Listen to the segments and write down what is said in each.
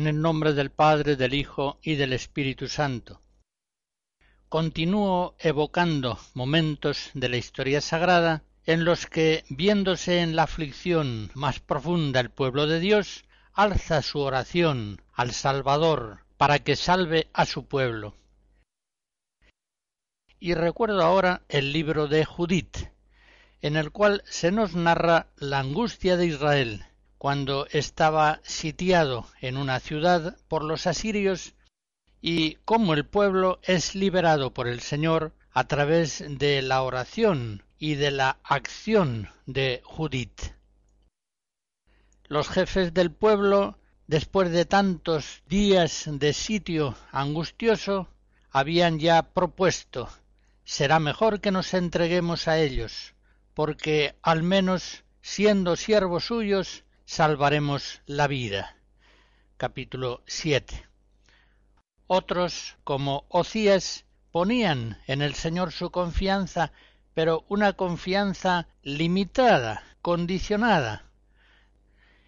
En el nombre del Padre, del Hijo y del Espíritu Santo. Continúo evocando momentos de la historia sagrada en los que, viéndose en la aflicción más profunda el pueblo de Dios, alza su oración al Salvador para que salve a su pueblo. Y recuerdo ahora el libro de Judith, en el cual se nos narra la angustia de Israel cuando estaba sitiado en una ciudad por los asirios y cómo el pueblo es liberado por el Señor a través de la oración y de la acción de Judith. Los jefes del pueblo, después de tantos días de sitio angustioso, habían ya propuesto será mejor que nos entreguemos a ellos, porque al menos siendo siervos suyos salvaremos la vida. Capítulo 7. Otros, como Ocías, ponían en el Señor su confianza, pero una confianza limitada, condicionada.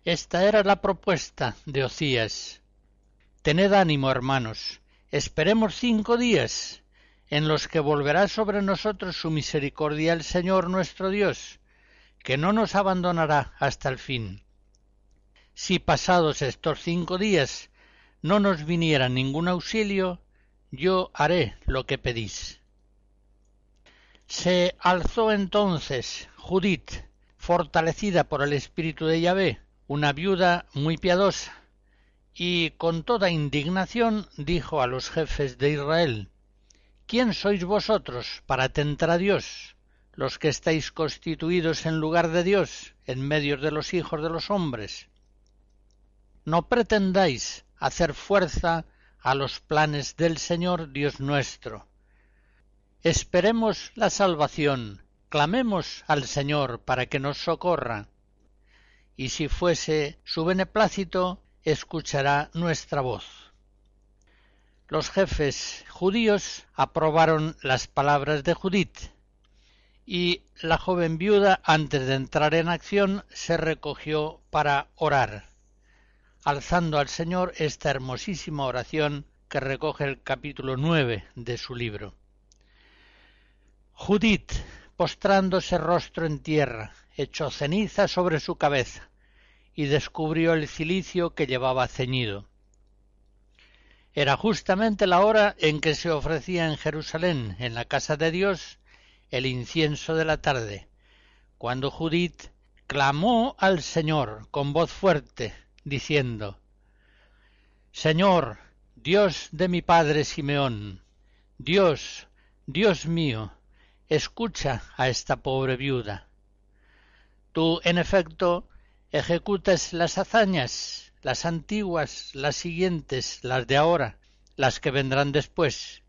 Esta era la propuesta de Ocías. Tened ánimo, hermanos, esperemos cinco días, en los que volverá sobre nosotros su misericordia el Señor nuestro Dios, que no nos abandonará hasta el fin si pasados estos cinco días no nos viniera ningún auxilio, yo haré lo que pedís. Se alzó entonces Judith, fortalecida por el espíritu de Yahvé, una viuda muy piadosa, y con toda indignación dijo a los jefes de Israel ¿Quién sois vosotros para tentar a Dios, los que estáis constituidos en lugar de Dios, en medio de los hijos de los hombres? No pretendáis hacer fuerza a los planes del Señor Dios nuestro. Esperemos la salvación, clamemos al Señor para que nos socorra, y si fuese su beneplácito, escuchará nuestra voz. Los jefes judíos aprobaron las palabras de Judith, y la joven viuda, antes de entrar en acción, se recogió para orar alzando al Señor esta hermosísima oración que recoge el capítulo nueve de su libro. Judith, postrándose rostro en tierra, echó ceniza sobre su cabeza y descubrió el cilicio que llevaba ceñido. Era justamente la hora en que se ofrecía en Jerusalén, en la casa de Dios, el incienso de la tarde, cuando Judith clamó al Señor con voz fuerte, diciendo Señor, Dios de mi padre Simeón, Dios, Dios mío, escucha a esta pobre viuda. Tú, en efecto, ejecutas las hazañas, las antiguas, las siguientes, las de ahora, las que vendrán después.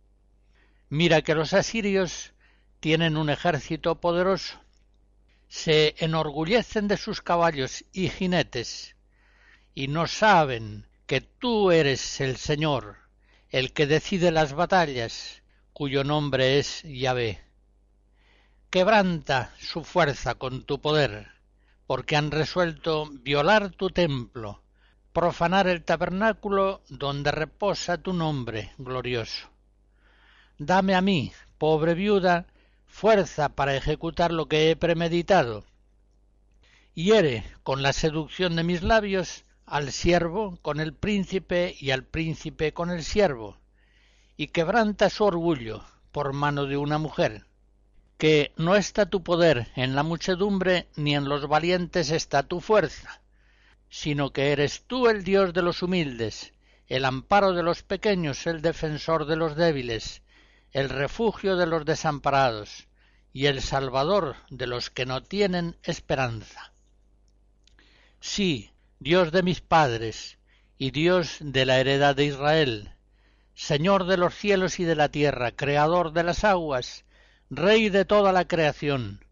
Mira que los asirios tienen un ejército poderoso, se enorgullecen de sus caballos y jinetes, y no saben que tú eres el Señor, el que decide las batallas, cuyo nombre es Yahvé. quebranta su fuerza con tu poder, porque han resuelto violar tu templo, profanar el tabernáculo donde reposa tu nombre glorioso. Dame a mí, pobre viuda, fuerza para ejecutar lo que he premeditado. Hiere con la seducción de mis labios al siervo con el príncipe y al príncipe con el siervo, y quebranta su orgullo por mano de una mujer, que no está tu poder en la muchedumbre ni en los valientes está tu fuerza, sino que eres tú el Dios de los humildes, el amparo de los pequeños, el defensor de los débiles, el refugio de los desamparados y el salvador de los que no tienen esperanza. Sí, Dios de mis padres y Dios de la heredad de Israel, Señor de los cielos y de la tierra, Creador de las aguas, Rey de toda la creación,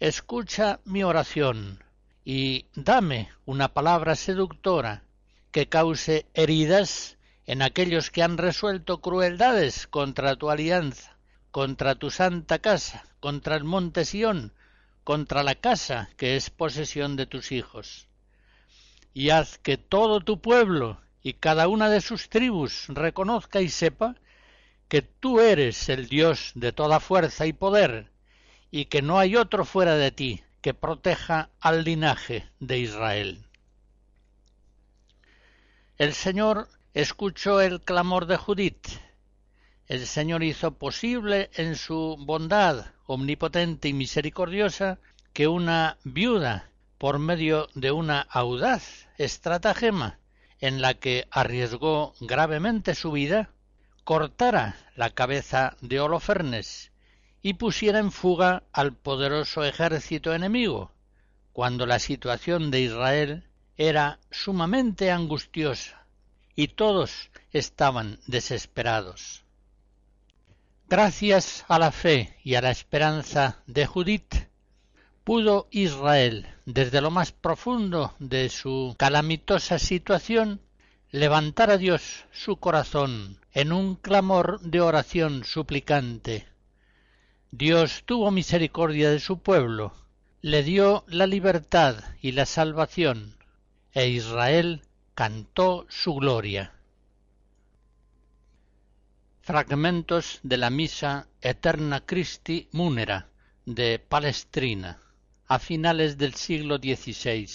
escucha mi oración y dame una palabra seductora que cause heridas en aquellos que han resuelto crueldades contra tu alianza, contra tu santa casa, contra el monte Sión, contra la casa que es posesión de tus hijos. Y haz que todo tu pueblo y cada una de sus tribus reconozca y sepa que tú eres el Dios de toda fuerza y poder, y que no hay otro fuera de ti que proteja al linaje de Israel. El Señor escuchó el clamor de Judith. El Señor hizo posible en su bondad omnipotente y misericordiosa que una viuda, por medio de una audaz estratagema, en la que arriesgó gravemente su vida, cortara la cabeza de Holofernes y pusiera en fuga al poderoso ejército enemigo, cuando la situación de Israel era sumamente angustiosa y todos estaban desesperados. Gracias a la fe y a la esperanza de Judith, pudo Israel, desde lo más profundo de su calamitosa situación, levantar a Dios su corazón en un clamor de oración suplicante. Dios tuvo misericordia de su pueblo, le dio la libertad y la salvación, e Israel cantó su gloria. Fragmentos de la misa Eterna Christi Munera de Palestrina a finales del siglo XVI.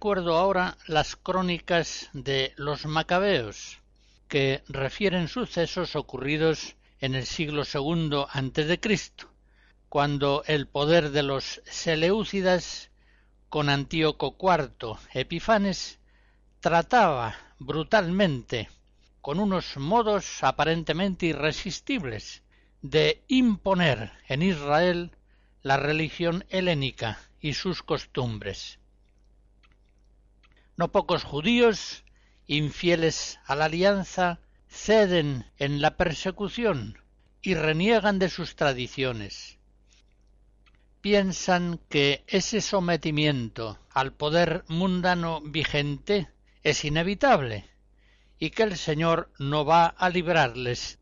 Recuerdo ahora las crónicas de los macabeos, que refieren sucesos ocurridos en el siglo II antes de Cristo, cuando el poder de los Seleucidas con Antíoco IV Epifanes trataba brutalmente con unos modos aparentemente irresistibles de imponer en Israel la religión helénica y sus costumbres. No pocos judíos, infieles a la alianza, ceden en la persecución y reniegan de sus tradiciones. Piensan que ese sometimiento al poder mundano vigente es inevitable y que el Señor no va a librarles.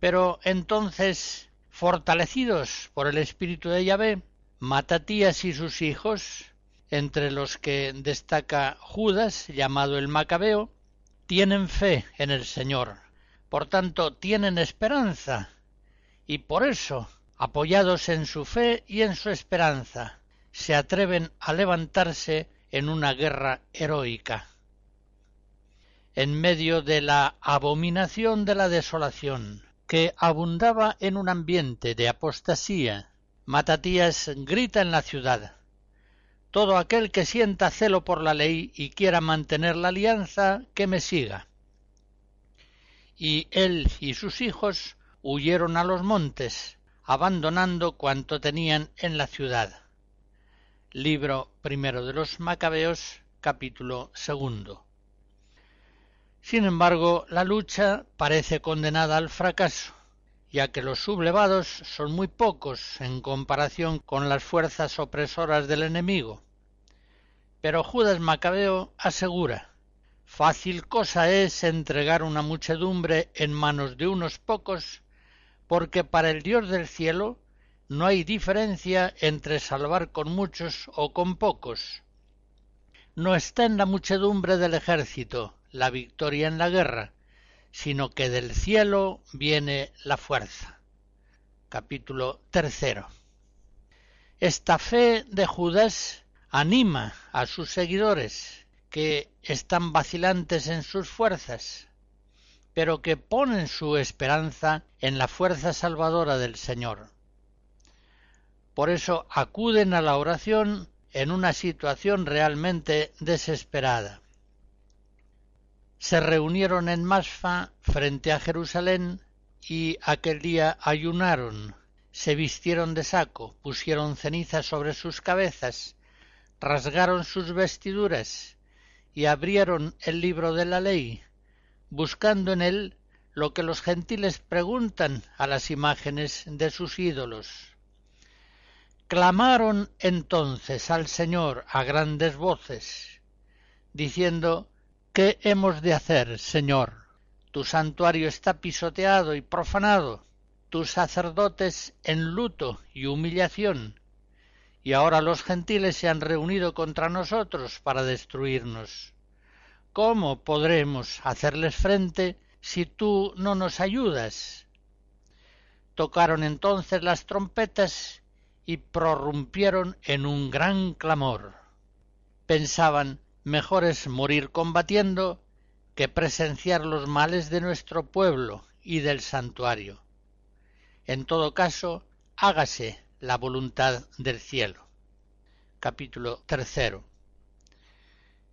Pero entonces, fortalecidos por el espíritu de Yahvé, Matatías y sus hijos, entre los que destaca Judas, llamado el Macabeo, tienen fe en el Señor, por tanto tienen esperanza, y por eso, apoyados en su fe y en su esperanza, se atreven a levantarse en una guerra heroica en medio de la abominación de la desolación, que abundaba en un ambiente de apostasía, Matatías grita en la ciudad Todo aquel que sienta celo por la ley y quiera mantener la alianza, que me siga. Y él y sus hijos huyeron a los montes, abandonando cuanto tenían en la ciudad. Libro primero de los Macabeos, capítulo segundo. Sin embargo, la lucha parece condenada al fracaso, ya que los sublevados son muy pocos en comparación con las fuerzas opresoras del enemigo. Pero Judas Macabeo asegura Fácil cosa es entregar una muchedumbre en manos de unos pocos, porque para el Dios del cielo no hay diferencia entre salvar con muchos o con pocos. No está en la muchedumbre del ejército, la victoria en la guerra, sino que del cielo viene la fuerza. Capítulo tercero. Esta fe de Judas anima a sus seguidores que están vacilantes en sus fuerzas, pero que ponen su esperanza en la fuerza salvadora del Señor. Por eso acuden a la oración en una situación realmente desesperada se reunieron en Masfa frente a Jerusalén y aquel día ayunaron, se vistieron de saco, pusieron ceniza sobre sus cabezas, rasgaron sus vestiduras y abrieron el libro de la ley, buscando en él lo que los gentiles preguntan a las imágenes de sus ídolos. Clamaron entonces al Señor a grandes voces, diciendo ¿Qué hemos de hacer, Señor? Tu santuario está pisoteado y profanado, tus sacerdotes en luto y humillación, y ahora los gentiles se han reunido contra nosotros para destruirnos. ¿Cómo podremos hacerles frente si tú no nos ayudas? Tocaron entonces las trompetas y prorrumpieron en un gran clamor. Pensaban mejor es morir combatiendo que presenciar los males de nuestro pueblo y del santuario. En todo caso, hágase la voluntad del cielo. Capítulo tercero.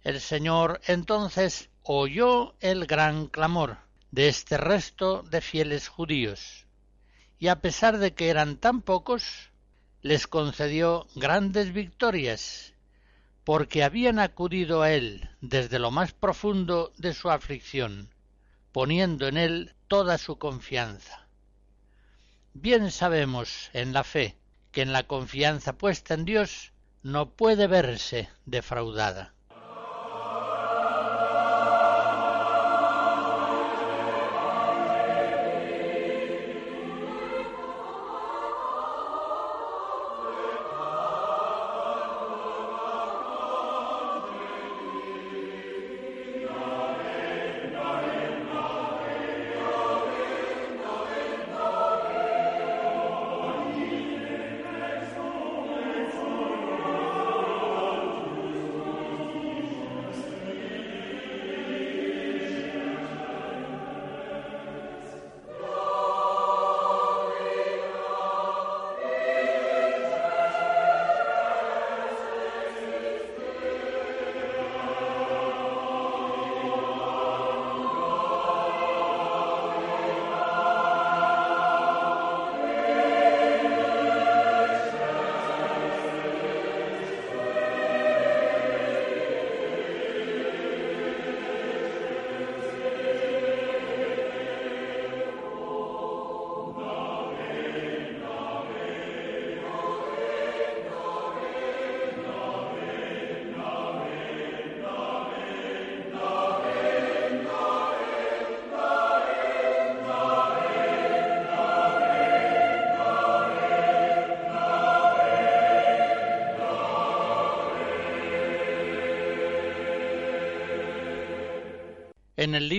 El Señor entonces oyó el gran clamor de este resto de fieles judíos, y a pesar de que eran tan pocos, les concedió grandes victorias porque habían acudido a él desde lo más profundo de su aflicción, poniendo en él toda su confianza. Bien sabemos en la fe que en la confianza puesta en Dios no puede verse defraudada.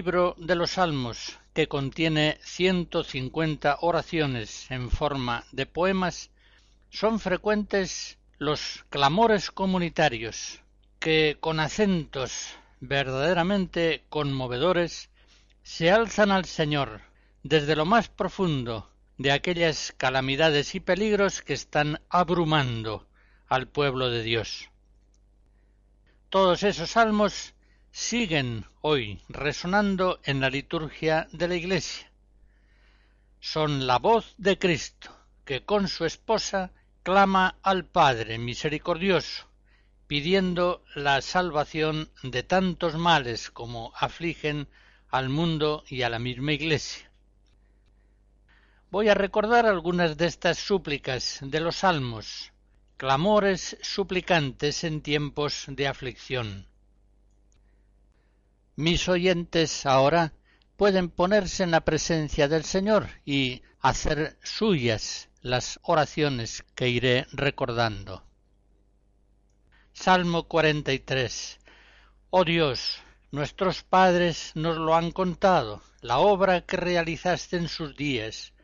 Libro de los Salmos, que contiene ciento cincuenta oraciones en forma de poemas, son frecuentes los clamores comunitarios, que con acentos verdaderamente conmovedores se alzan al Señor desde lo más profundo de aquellas calamidades y peligros que están abrumando al pueblo de Dios. Todos esos salmos siguen hoy resonando en la liturgia de la Iglesia. Son la voz de Cristo, que con su esposa clama al Padre misericordioso, pidiendo la salvación de tantos males como afligen al mundo y a la misma Iglesia. Voy a recordar algunas de estas súplicas de los salmos, clamores suplicantes en tiempos de aflicción. Mis oyentes ahora pueden ponerse en la presencia del Señor y hacer suyas las oraciones que iré recordando. Salmo 43. Oh Dios, nuestros padres nos lo han contado, la obra que realizaste en sus días.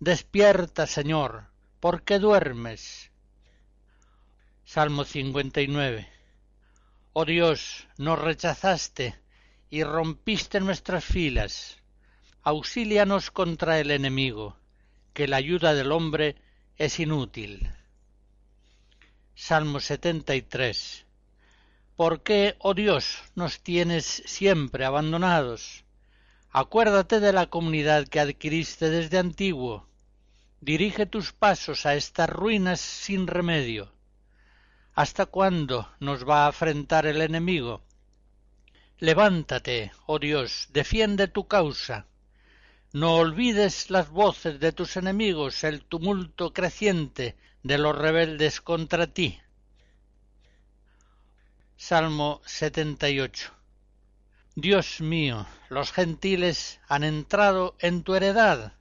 Despierta, Señor, ¿por qué duermes? Salmo 59. Oh Dios, nos rechazaste y rompiste nuestras filas. Auxílianos contra el enemigo, que la ayuda del hombre es inútil. Salmo 73. ¿Por qué, oh Dios, nos tienes siempre abandonados? Acuérdate de la comunidad que adquiriste desde antiguo. Dirige tus pasos a estas ruinas sin remedio. ¿Hasta cuándo nos va a afrentar el enemigo? Levántate, oh Dios, defiende tu causa. No olvides las voces de tus enemigos, el tumulto creciente de los rebeldes contra ti. Salmo 78 Dios mío, los gentiles han entrado en tu heredad,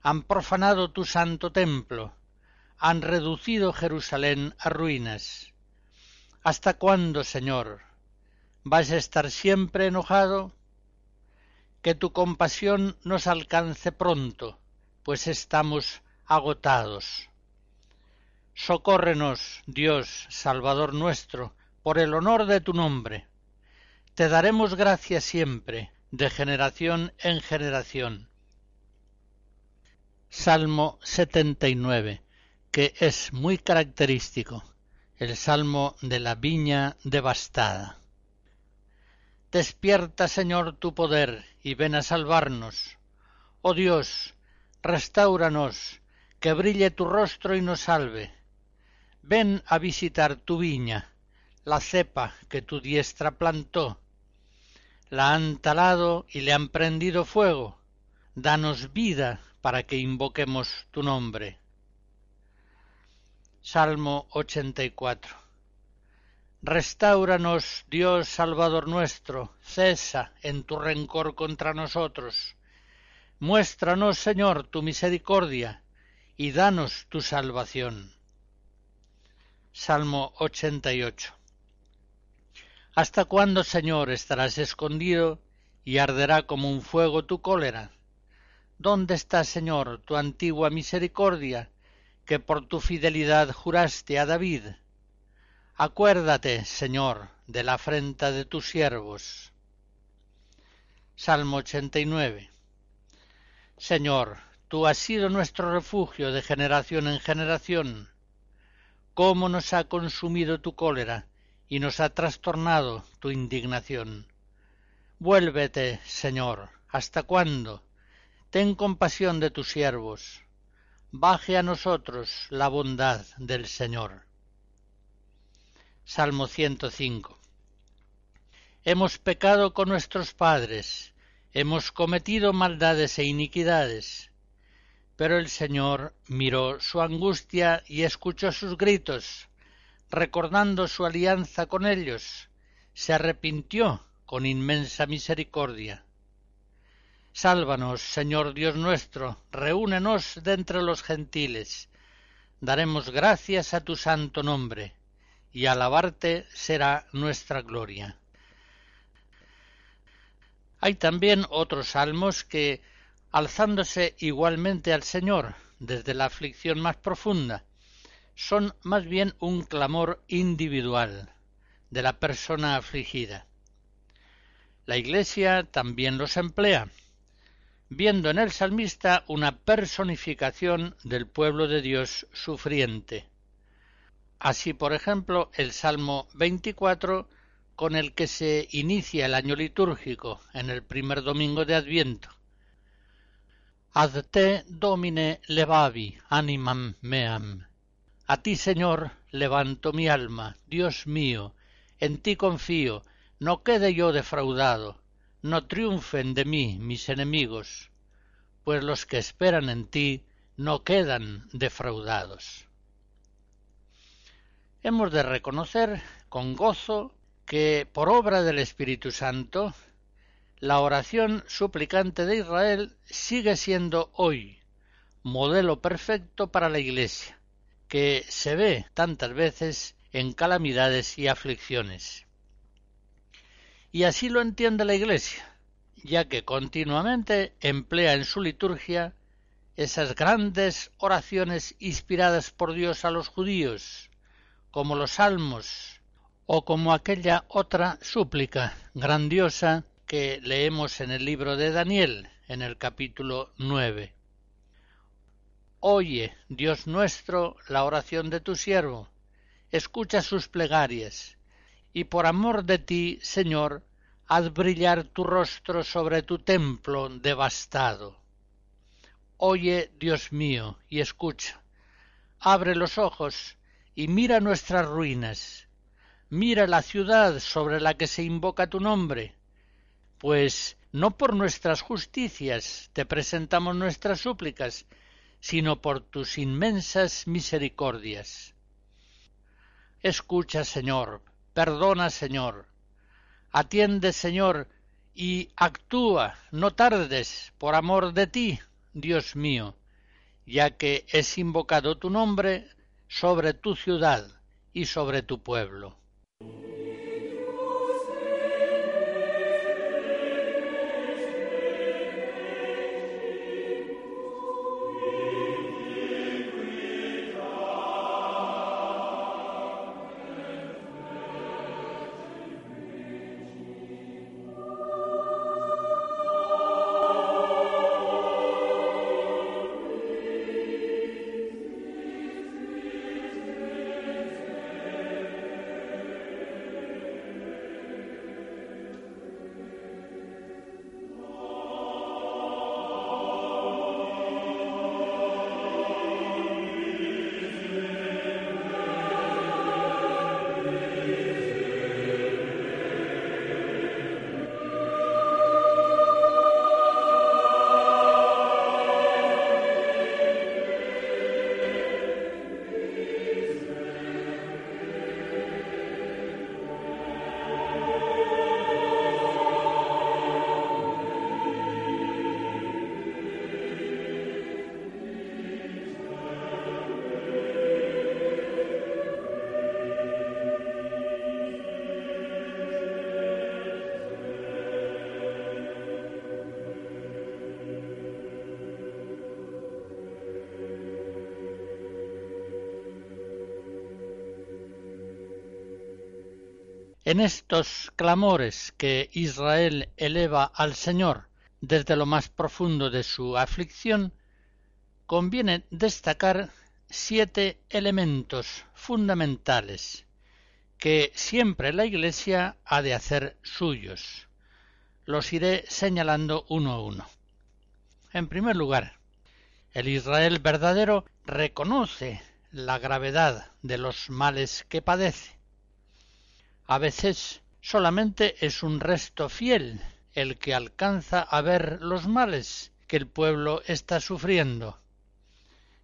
han profanado tu santo templo, han reducido Jerusalén a ruinas. ¿Hasta cuándo, Señor? ¿Vas a estar siempre enojado? Que tu compasión nos alcance pronto, pues estamos agotados. Socórrenos, Dios, Salvador nuestro, por el honor de tu nombre. Te daremos gracias siempre, de generación en generación. Salmo 79 que es muy característico, el salmo de la viña devastada. Despierta, Señor, tu poder y ven a salvarnos. Oh Dios, restauranos, que brille tu rostro y nos salve. Ven a visitar tu viña, la cepa que tu diestra plantó. La han talado y le han prendido fuego. Danos vida para que invoquemos tu nombre. Salmo 84 Restauranos, Dios Salvador nuestro, cesa en tu rencor contra nosotros. Muéstranos, Señor, tu misericordia, y danos tu salvación. Salmo 88 ¿Hasta cuándo, Señor, estarás escondido y arderá como un fuego tu cólera? ¿Dónde está, Señor, tu antigua misericordia que por tu fidelidad juraste a David. Acuérdate, Señor, de la afrenta de tus siervos. Salmo 89. Señor, tú has sido nuestro refugio de generación en generación. Cómo nos ha consumido tu cólera y nos ha trastornado tu indignación. Vuélvete, Señor, ¿hasta cuándo? Ten compasión de tus siervos baje a nosotros la bondad del Señor. Salmo 105 Hemos pecado con nuestros padres, hemos cometido maldades e iniquidades, pero el Señor miró su angustia y escuchó sus gritos, recordando su alianza con ellos, se arrepintió con inmensa misericordia. Sálvanos, Señor Dios nuestro, reúnenos de entre los gentiles. Daremos gracias a tu santo nombre, y alabarte será nuestra gloria. Hay también otros salmos que, alzándose igualmente al Señor desde la aflicción más profunda, son más bien un clamor individual de la persona afligida. La Iglesia también los emplea, viendo en el salmista una personificación del pueblo de Dios sufriente. Así, por ejemplo, el Salmo 24, con el que se inicia el año litúrgico en el primer domingo de Adviento. Ad te domine levavi animam meam. A ti, Señor, levanto mi alma, Dios mío, en ti confío, no quede yo defraudado no triunfen de mí mis enemigos, pues los que esperan en ti no quedan defraudados. Hemos de reconocer con gozo que por obra del Espíritu Santo la oración suplicante de Israel sigue siendo hoy modelo perfecto para la Iglesia, que se ve tantas veces en calamidades y aflicciones. Y así lo entiende la Iglesia, ya que continuamente emplea en su liturgia esas grandes oraciones inspiradas por Dios a los judíos, como los salmos, o como aquella otra súplica grandiosa que leemos en el libro de Daniel, en el capítulo nueve. Oye, Dios nuestro, la oración de tu siervo, escucha sus plegarias, y por amor de ti, Señor, haz brillar tu rostro sobre tu templo devastado. Oye, Dios mío, y escucha. Abre los ojos y mira nuestras ruinas. Mira la ciudad sobre la que se invoca tu nombre. Pues no por nuestras justicias te presentamos nuestras súplicas, sino por tus inmensas misericordias. Escucha, Señor, Perdona, Señor. Atiende, Señor, y actúa, no tardes, por amor de ti, Dios mío, ya que es invocado tu nombre sobre tu ciudad y sobre tu pueblo. En estos clamores que Israel eleva al Señor desde lo más profundo de su aflicción, conviene destacar siete elementos fundamentales que siempre la Iglesia ha de hacer suyos. Los iré señalando uno a uno. En primer lugar, el Israel verdadero reconoce la gravedad de los males que padece a veces solamente es un resto fiel el que alcanza a ver los males que el pueblo está sufriendo,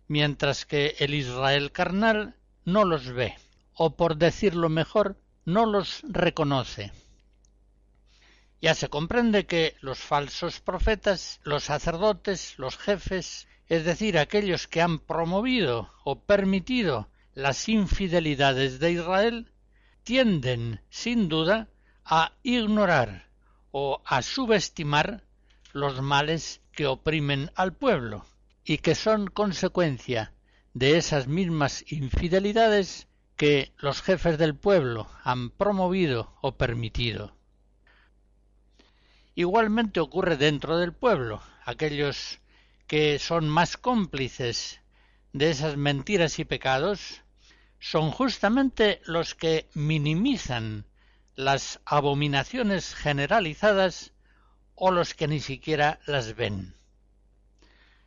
mientras que el Israel carnal no los ve, o por decirlo mejor, no los reconoce. Ya se comprende que los falsos profetas, los sacerdotes, los jefes, es decir, aquellos que han promovido o permitido las infidelidades de Israel, tienden, sin duda, a ignorar o a subestimar los males que oprimen al pueblo y que son consecuencia de esas mismas infidelidades que los jefes del pueblo han promovido o permitido. Igualmente ocurre dentro del pueblo, aquellos que son más cómplices de esas mentiras y pecados son justamente los que minimizan las abominaciones generalizadas o los que ni siquiera las ven.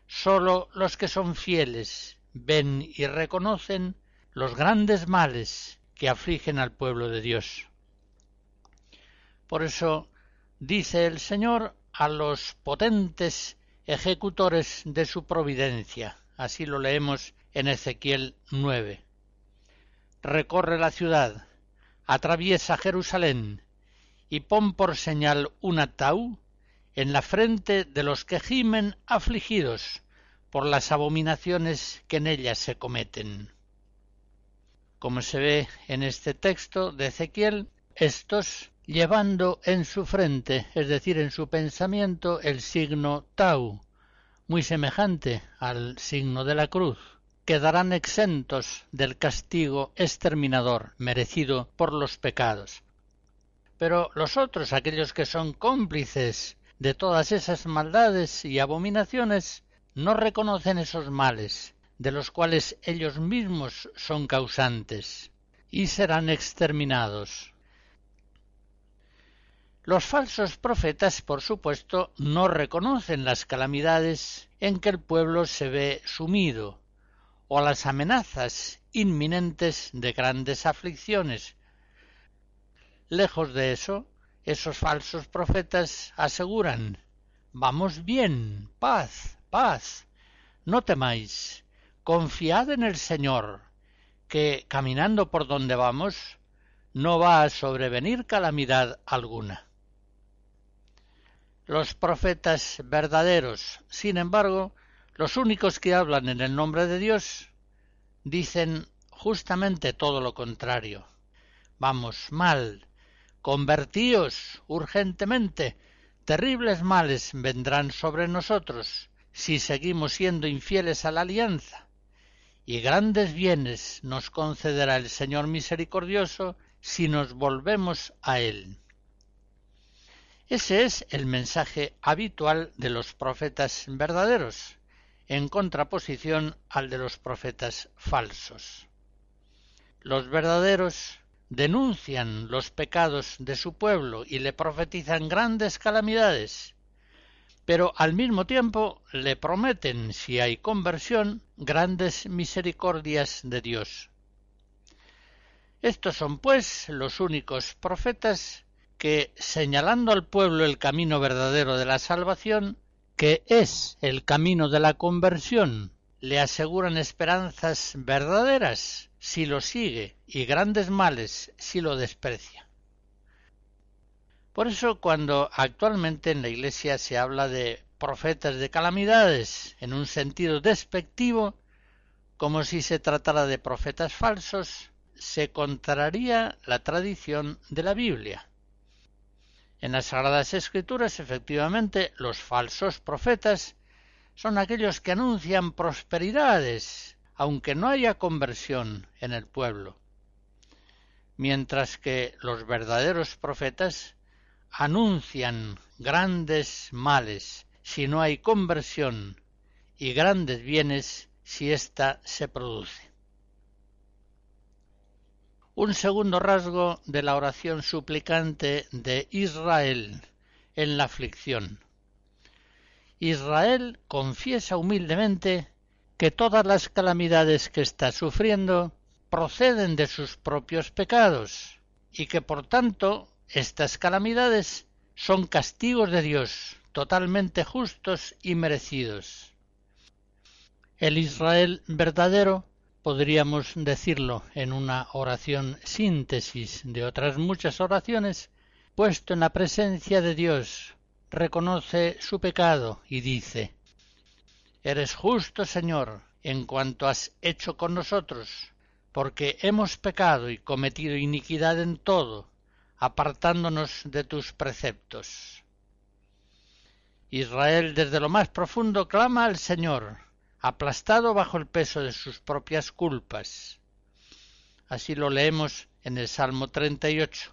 Sólo los que son fieles ven y reconocen los grandes males que afligen al pueblo de Dios. Por eso dice el Señor a los potentes ejecutores de su providencia. Así lo leemos en Ezequiel 9. Recorre la ciudad, atraviesa Jerusalén y pon por señal un atau en la frente de los que gimen afligidos por las abominaciones que en ella se cometen. Como se ve en este texto de Ezequiel, estos llevando en su frente, es decir, en su pensamiento, el signo tau, muy semejante al signo de la cruz, quedarán exentos del castigo exterminador merecido por los pecados. Pero los otros, aquellos que son cómplices de todas esas maldades y abominaciones, no reconocen esos males, de los cuales ellos mismos son causantes, y serán exterminados. Los falsos profetas, por supuesto, no reconocen las calamidades en que el pueblo se ve sumido, o las amenazas inminentes de grandes aflicciones. Lejos de eso, esos falsos profetas aseguran Vamos bien, paz, paz. No temáis, confiad en el Señor, que caminando por donde vamos, no va a sobrevenir calamidad alguna. Los profetas verdaderos, sin embargo, los únicos que hablan en el nombre de Dios dicen justamente todo lo contrario. Vamos mal, convertíos urgentemente, terribles males vendrán sobre nosotros si seguimos siendo infieles a la alianza, y grandes bienes nos concederá el Señor misericordioso si nos volvemos a Él. Ese es el mensaje habitual de los profetas verdaderos, en contraposición al de los profetas falsos. Los verdaderos denuncian los pecados de su pueblo y le profetizan grandes calamidades, pero al mismo tiempo le prometen, si hay conversión, grandes misericordias de Dios. Estos son, pues, los únicos profetas que, señalando al pueblo el camino verdadero de la salvación, que es el camino de la conversión, le aseguran esperanzas verdaderas si lo sigue y grandes males si lo desprecia. Por eso cuando actualmente en la Iglesia se habla de profetas de calamidades en un sentido despectivo, como si se tratara de profetas falsos, se contraría la tradición de la Biblia. En las Sagradas Escrituras, efectivamente, los falsos profetas son aquellos que anuncian prosperidades, aunque no haya conversión en el pueblo, mientras que los verdaderos profetas anuncian grandes males si no hay conversión y grandes bienes si ésta se produce. Un segundo rasgo de la oración suplicante de Israel en la aflicción. Israel confiesa humildemente que todas las calamidades que está sufriendo proceden de sus propios pecados y que por tanto estas calamidades son castigos de Dios totalmente justos y merecidos. El Israel verdadero podríamos decirlo en una oración síntesis de otras muchas oraciones, puesto en la presencia de Dios, reconoce su pecado y dice Eres justo, Señor, en cuanto has hecho con nosotros, porque hemos pecado y cometido iniquidad en todo, apartándonos de tus preceptos. Israel desde lo más profundo clama al Señor, aplastado bajo el peso de sus propias culpas. Así lo leemos en el Salmo 38.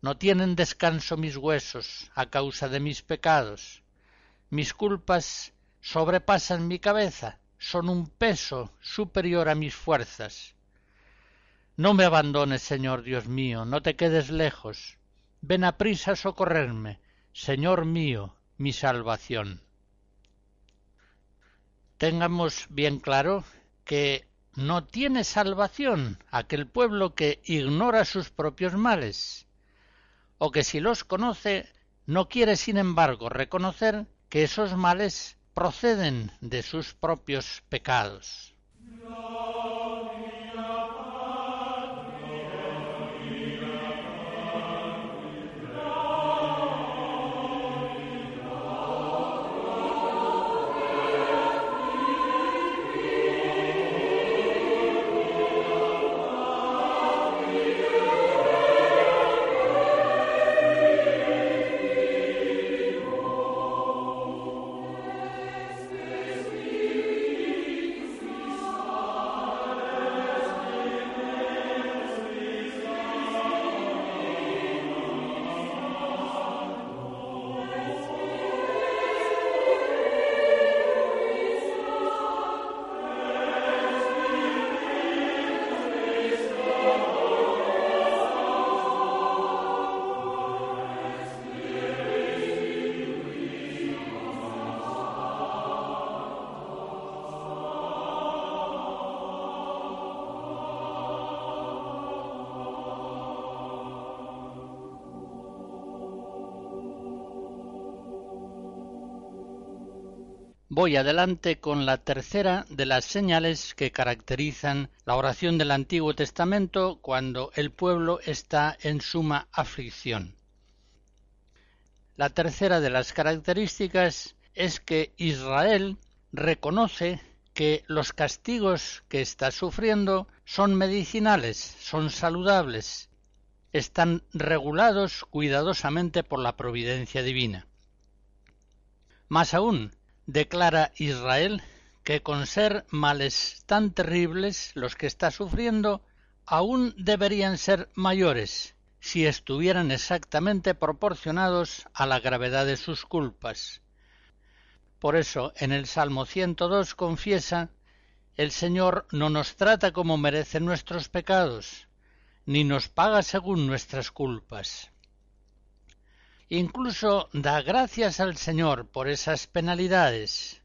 No tienen descanso mis huesos a causa de mis pecados. Mis culpas sobrepasan mi cabeza, son un peso superior a mis fuerzas. No me abandones, Señor Dios mío, no te quedes lejos. Ven a a socorrerme, Señor mío, mi salvación. Tengamos bien claro que no tiene salvación aquel pueblo que ignora sus propios males, o que si los conoce no quiere sin embargo reconocer que esos males proceden de sus propios pecados. Voy adelante con la tercera de las señales que caracterizan la oración del Antiguo Testamento cuando el pueblo está en suma aflicción. La tercera de las características es que Israel reconoce que los castigos que está sufriendo son medicinales, son saludables, están regulados cuidadosamente por la providencia divina. Más aún, declara Israel que con ser males tan terribles los que está sufriendo, aún deberían ser mayores si estuvieran exactamente proporcionados a la gravedad de sus culpas. Por eso en el Salmo 102 confiesa el Señor no nos trata como merecen nuestros pecados, ni nos paga según nuestras culpas. Incluso da gracias al Señor por esas penalidades.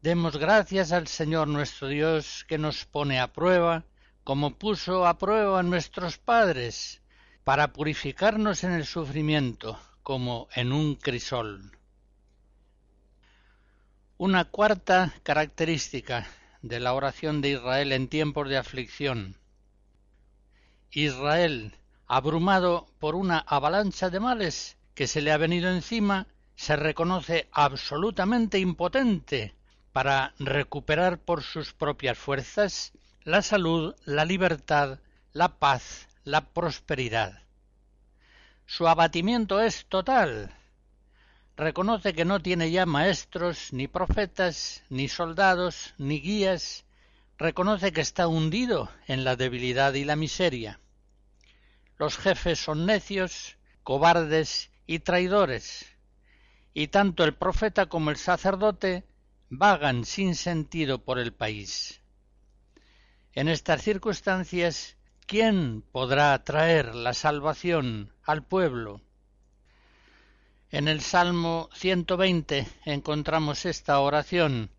Demos gracias al Señor nuestro Dios que nos pone a prueba, como puso a prueba a nuestros padres, para purificarnos en el sufrimiento, como en un crisol. Una cuarta característica de la oración de Israel en tiempos de aflicción. Israel, abrumado por una avalancha de males, que se le ha venido encima se reconoce absolutamente impotente para recuperar por sus propias fuerzas la salud, la libertad, la paz, la prosperidad. Su abatimiento es total. Reconoce que no tiene ya maestros, ni profetas, ni soldados, ni guías. Reconoce que está hundido en la debilidad y la miseria. Los jefes son necios, cobardes y traidores, y tanto el profeta como el sacerdote vagan sin sentido por el país. En estas circunstancias, ¿quién podrá traer la salvación al pueblo? En el Salmo 120 encontramos esta oración.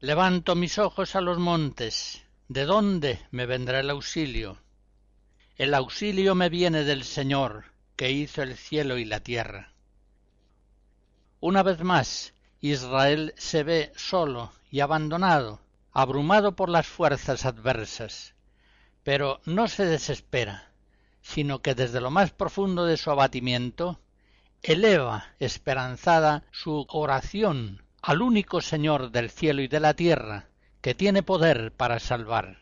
Levanto mis ojos a los montes. ¿De dónde me vendrá el auxilio? El auxilio me viene del Señor, que hizo el cielo y la tierra. Una vez más, Israel se ve solo y abandonado, abrumado por las fuerzas adversas, pero no se desespera, sino que desde lo más profundo de su abatimiento eleva esperanzada su oración al único Señor del cielo y de la tierra, que tiene poder para salvar.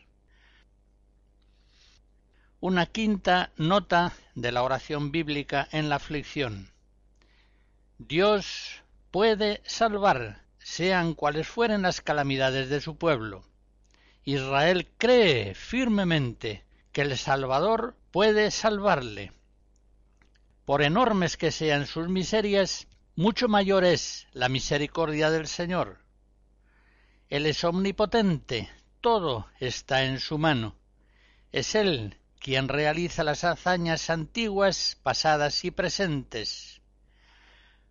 Una quinta nota de la oración bíblica en la aflicción. Dios puede salvar, sean cuales fueren las calamidades de su pueblo. Israel cree firmemente que el Salvador puede salvarle. Por enormes que sean sus miserias, mucho mayor es la misericordia del Señor. Él es omnipotente, todo está en su mano. Es Él quien realiza las hazañas antiguas, pasadas y presentes.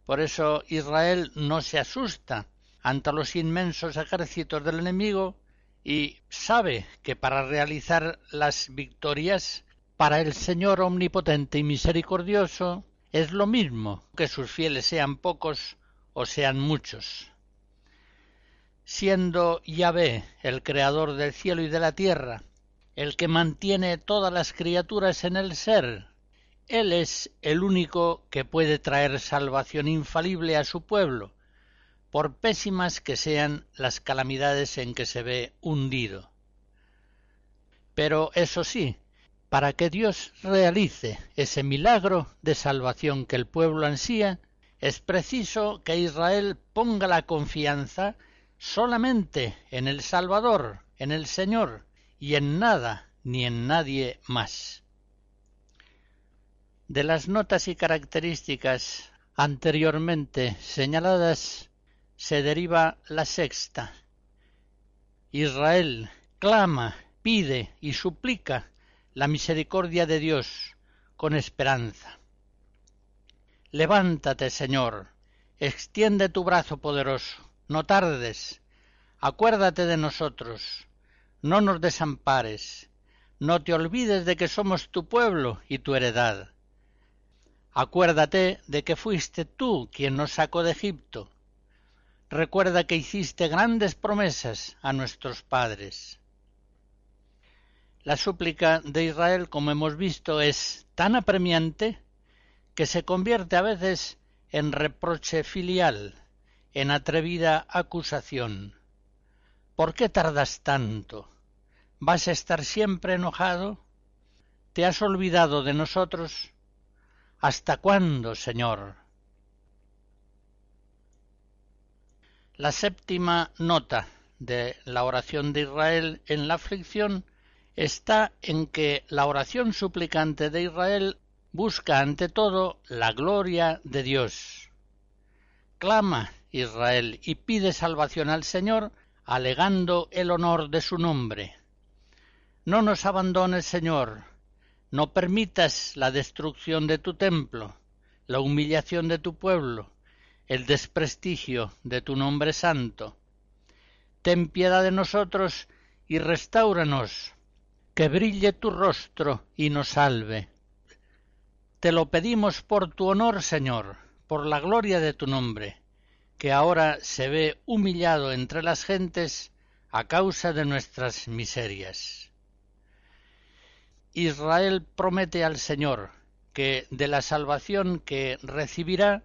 Por eso Israel no se asusta ante los inmensos ejércitos del enemigo y sabe que para realizar las victorias para el Señor omnipotente y misericordioso es lo mismo que sus fieles sean pocos o sean muchos. Siendo Yahvé el creador del cielo y de la tierra, el que mantiene todas las criaturas en el ser, Él es el único que puede traer salvación infalible a su pueblo, por pésimas que sean las calamidades en que se ve hundido. Pero eso sí, para que Dios realice ese milagro de salvación que el pueblo ansía, es preciso que Israel ponga la confianza solamente en el Salvador, en el Señor, y en nada ni en nadie más. De las notas y características anteriormente señaladas se deriva la sexta. Israel clama, pide y suplica la misericordia de Dios con esperanza. Levántate, Señor, extiende tu brazo poderoso, no tardes, acuérdate de nosotros, no nos desampares, no te olvides de que somos tu pueblo y tu heredad. Acuérdate de que fuiste tú quien nos sacó de Egipto. Recuerda que hiciste grandes promesas a nuestros padres. La súplica de Israel, como hemos visto, es tan apremiante que se convierte a veces en reproche filial, en atrevida acusación. ¿Por qué tardas tanto? ¿Vas a estar siempre enojado? ¿Te has olvidado de nosotros? ¿Hasta cuándo, Señor? La séptima nota de la oración de Israel en la aflicción está en que la oración suplicante de Israel busca ante todo la gloria de Dios. Clama Israel y pide salvación al Señor alegando el honor de su nombre. No nos abandones, Señor, no permitas la destrucción de tu templo, la humillación de tu pueblo, el desprestigio de tu nombre santo. Ten piedad de nosotros y restauranos que brille tu rostro y nos salve. Te lo pedimos por tu honor, Señor, por la gloria de tu nombre, que ahora se ve humillado entre las gentes a causa de nuestras miserias. Israel promete al Señor que de la salvación que recibirá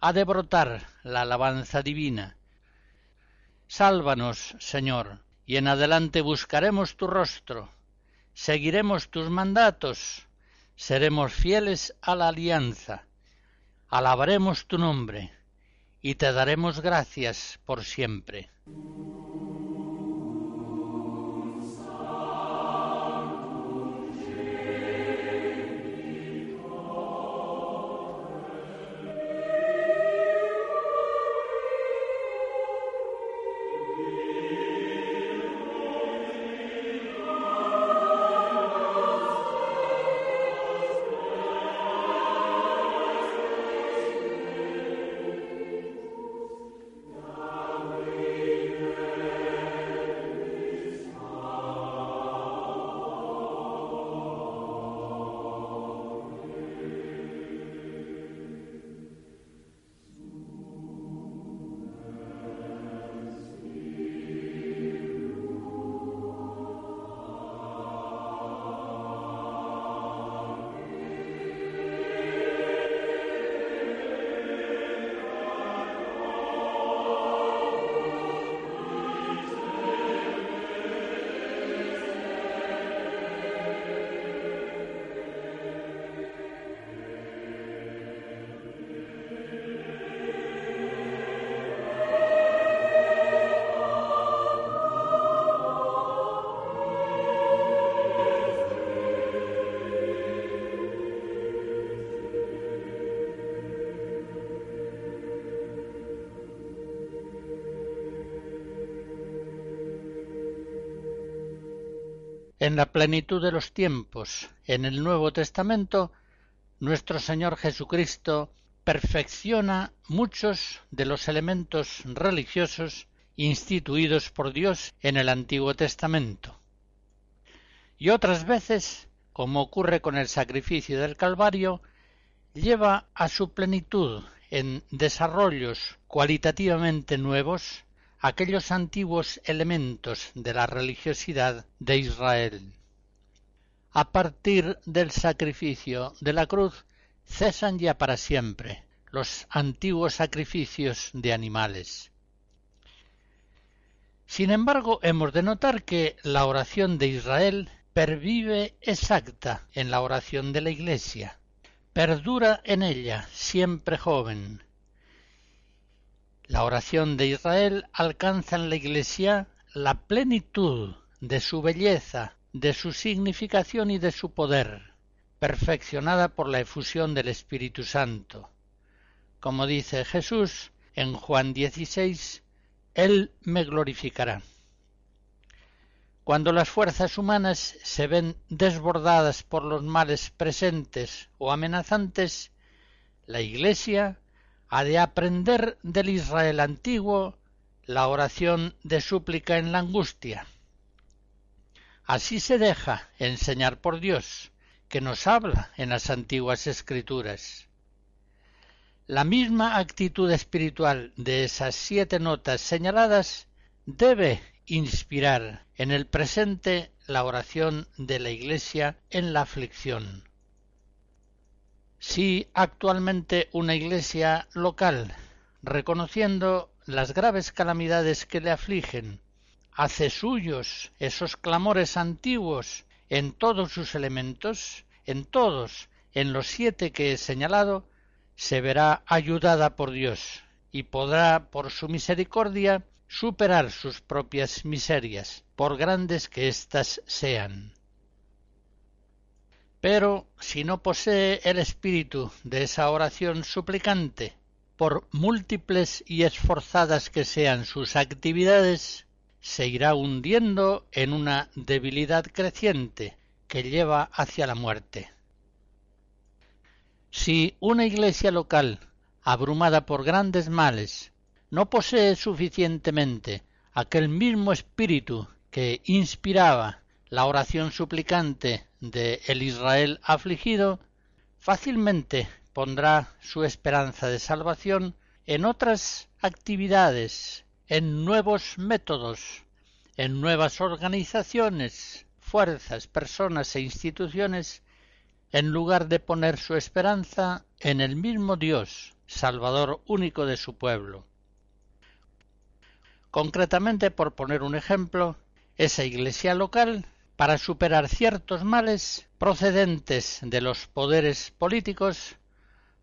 ha de brotar la alabanza divina. Sálvanos, Señor, y en adelante buscaremos tu rostro seguiremos tus mandatos, seremos fieles a la alianza, alabaremos tu nombre y te daremos gracias por siempre. En la plenitud de los tiempos, en el Nuevo Testamento, nuestro Señor Jesucristo perfecciona muchos de los elementos religiosos instituidos por Dios en el Antiguo Testamento. Y otras veces, como ocurre con el sacrificio del Calvario, lleva a su plenitud en desarrollos cualitativamente nuevos aquellos antiguos elementos de la religiosidad de Israel. A partir del sacrificio de la cruz cesan ya para siempre los antiguos sacrificios de animales. Sin embargo, hemos de notar que la oración de Israel pervive exacta en la oración de la Iglesia, perdura en ella, siempre joven, la oración de Israel alcanza en la Iglesia la plenitud de su belleza, de su significación y de su poder, perfeccionada por la efusión del Espíritu Santo. Como dice Jesús en Juan 16, Él me glorificará. Cuando las fuerzas humanas se ven desbordadas por los males presentes o amenazantes, la Iglesia ha de aprender del Israel antiguo la oración de súplica en la angustia. Así se deja enseñar por Dios, que nos habla en las antiguas escrituras. La misma actitud espiritual de esas siete notas señaladas debe inspirar en el presente la oración de la Iglesia en la aflicción. Si actualmente una iglesia local, reconociendo las graves calamidades que le afligen, hace suyos esos clamores antiguos en todos sus elementos, en todos, en los siete que he señalado, se verá ayudada por Dios y podrá, por su misericordia, superar sus propias miserias, por grandes que éstas sean. Pero si no posee el espíritu de esa oración suplicante, por múltiples y esforzadas que sean sus actividades, se irá hundiendo en una debilidad creciente que lleva hacia la muerte. Si una iglesia local, abrumada por grandes males, no posee suficientemente aquel mismo espíritu que inspiraba la oración suplicante de el Israel afligido, fácilmente pondrá su esperanza de salvación en otras actividades, en nuevos métodos, en nuevas organizaciones, fuerzas, personas e instituciones, en lugar de poner su esperanza en el mismo Dios, Salvador único de su pueblo. Concretamente, por poner un ejemplo, esa iglesia local para superar ciertos males procedentes de los poderes políticos,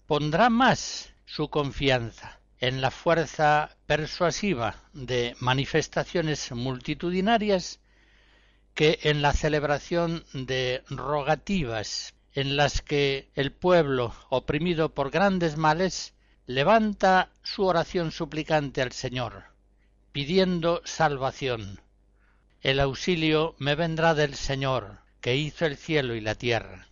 pondrá más su confianza en la fuerza persuasiva de manifestaciones multitudinarias que en la celebración de rogativas en las que el pueblo, oprimido por grandes males, levanta su oración suplicante al Señor, pidiendo salvación el auxilio me vendrá del Señor, que hizo el cielo y la tierra.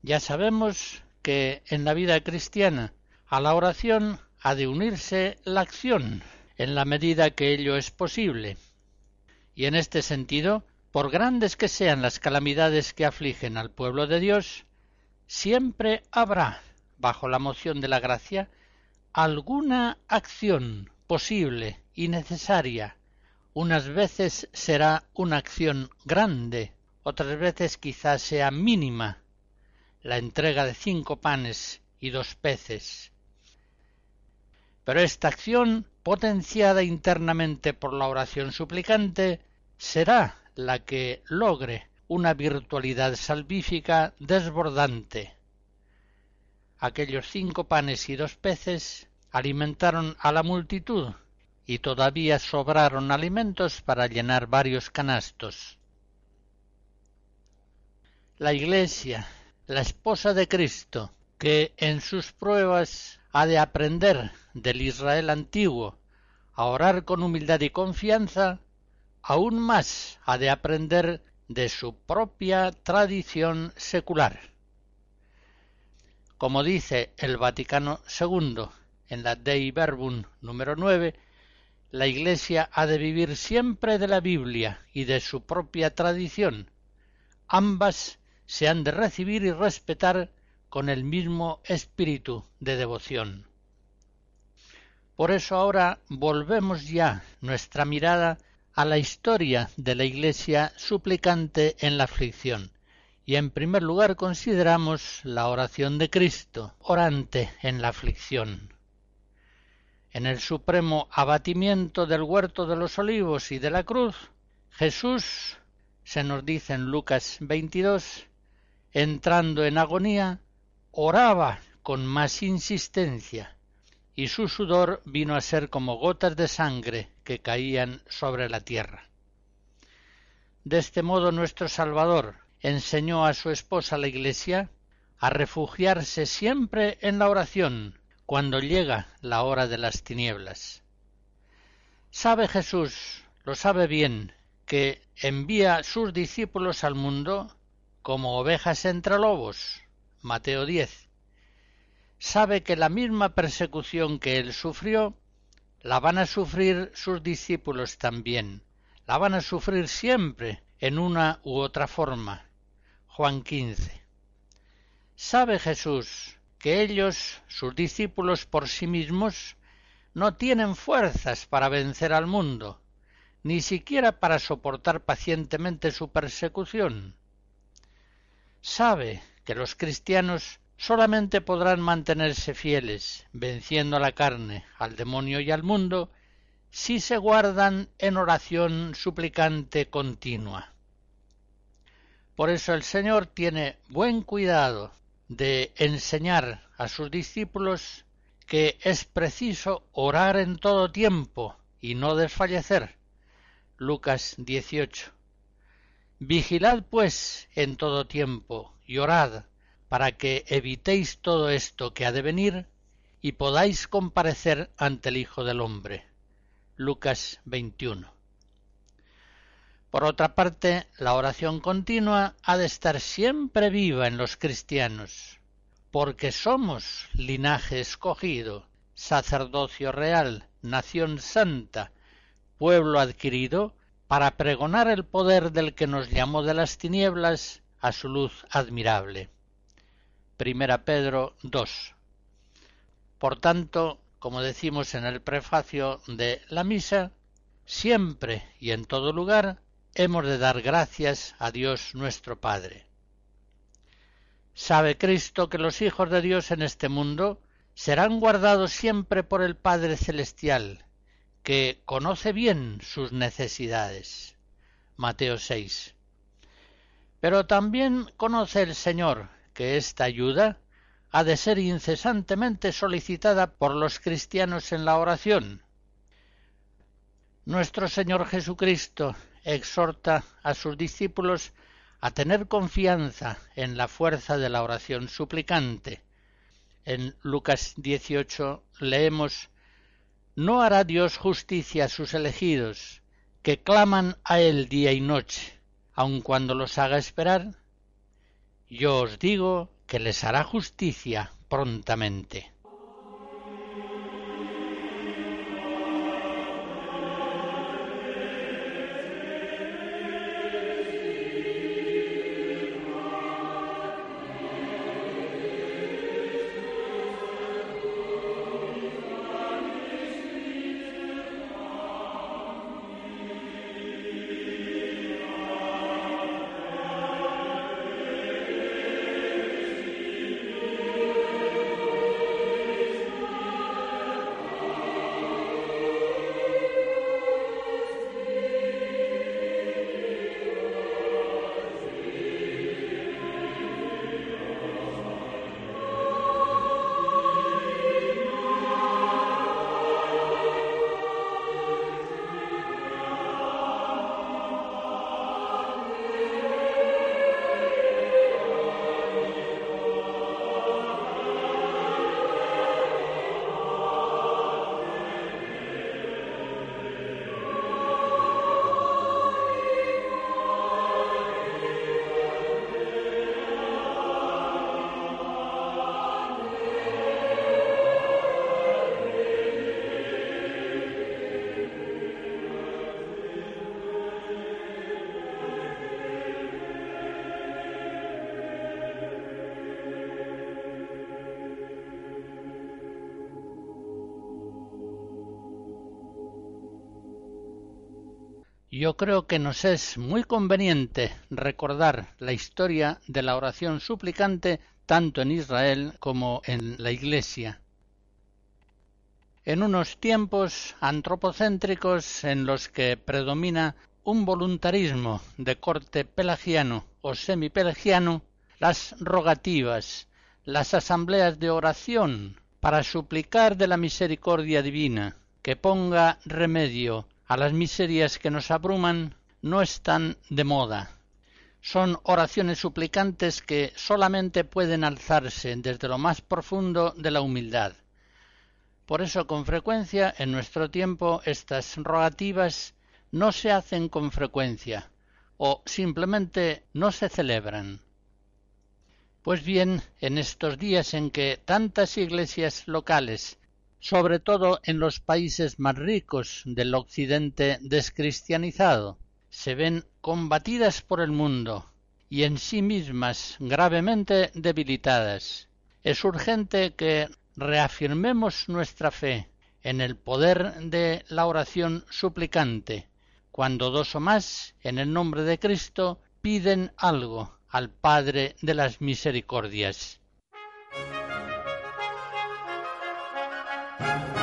Ya sabemos que en la vida cristiana a la oración ha de unirse la acción, en la medida que ello es posible. Y en este sentido, por grandes que sean las calamidades que afligen al pueblo de Dios, siempre habrá, bajo la moción de la gracia, alguna acción posible y necesaria unas veces será una acción grande, otras veces quizás sea mínima, la entrega de cinco panes y dos peces. Pero esta acción, potenciada internamente por la oración suplicante, será la que logre una virtualidad salvífica desbordante. Aquellos cinco panes y dos peces alimentaron a la multitud y todavía sobraron alimentos para llenar varios canastos. La Iglesia, la esposa de Cristo, que en sus pruebas ha de aprender del Israel antiguo a orar con humildad y confianza, aún más ha de aprender de su propia tradición secular. Como dice el Vaticano II en la Dei Verbum número 9, la Iglesia ha de vivir siempre de la Biblia y de su propia tradición. Ambas se han de recibir y respetar con el mismo espíritu de devoción. Por eso ahora volvemos ya nuestra mirada a la historia de la Iglesia suplicante en la aflicción, y en primer lugar consideramos la oración de Cristo, orante en la aflicción. En el supremo abatimiento del huerto de los olivos y de la cruz, Jesús, se nos dice en Lucas 22, entrando en agonía, oraba con más insistencia, y su sudor vino a ser como gotas de sangre que caían sobre la tierra. De este modo nuestro Salvador enseñó a su esposa la Iglesia a refugiarse siempre en la oración cuando llega la hora de las tinieblas. Sabe Jesús, lo sabe bien, que envía sus discípulos al mundo como ovejas entre lobos. Mateo 10. Sabe que la misma persecución que él sufrió la van a sufrir sus discípulos también. La van a sufrir siempre en una u otra forma. Juan 15. Sabe Jesús que ellos, sus discípulos por sí mismos, no tienen fuerzas para vencer al mundo, ni siquiera para soportar pacientemente su persecución. Sabe que los cristianos solamente podrán mantenerse fieles, venciendo a la carne, al demonio y al mundo, si se guardan en oración suplicante continua. Por eso el Señor tiene buen cuidado de enseñar a sus discípulos que es preciso orar en todo tiempo y no desfallecer. Lucas 18. Vigilad pues en todo tiempo y orad para que evitéis todo esto que ha de venir y podáis comparecer ante el Hijo del Hombre. Lucas 21. Por otra parte, la oración continua ha de estar siempre viva en los cristianos, porque somos linaje escogido, sacerdocio real, nación santa, pueblo adquirido, para pregonar el poder del que nos llamó de las tinieblas a su luz admirable. Primera Pedro 2. Por tanto, como decimos en el prefacio de la misa, siempre y en todo lugar hemos de dar gracias a Dios nuestro Padre. Sabe Cristo que los hijos de Dios en este mundo serán guardados siempre por el Padre Celestial, que conoce bien sus necesidades. Mateo 6. Pero también conoce el Señor que esta ayuda ha de ser incesantemente solicitada por los cristianos en la oración. Nuestro Señor Jesucristo exhorta a sus discípulos a tener confianza en la fuerza de la oración suplicante. En Lucas 18 leemos No hará Dios justicia a sus elegidos, que claman a Él día y noche, aun cuando los haga esperar yo os digo que les hará justicia prontamente. Yo creo que nos es muy conveniente recordar la historia de la oración suplicante tanto en Israel como en la Iglesia. En unos tiempos antropocéntricos en los que predomina un voluntarismo de corte pelagiano o semipelagiano, las rogativas, las asambleas de oración para suplicar de la misericordia divina que ponga remedio a las miserias que nos abruman no están de moda. Son oraciones suplicantes que solamente pueden alzarse desde lo más profundo de la humildad. Por eso con frecuencia en nuestro tiempo estas rogativas no se hacen con frecuencia o simplemente no se celebran. Pues bien, en estos días en que tantas iglesias locales sobre todo en los países más ricos del occidente descristianizado, se ven combatidas por el mundo y en sí mismas gravemente debilitadas. Es urgente que reafirmemos nuestra fe en el poder de la oración suplicante, cuando dos o más, en el nombre de Cristo, piden algo al Padre de las Misericordias. Thank you.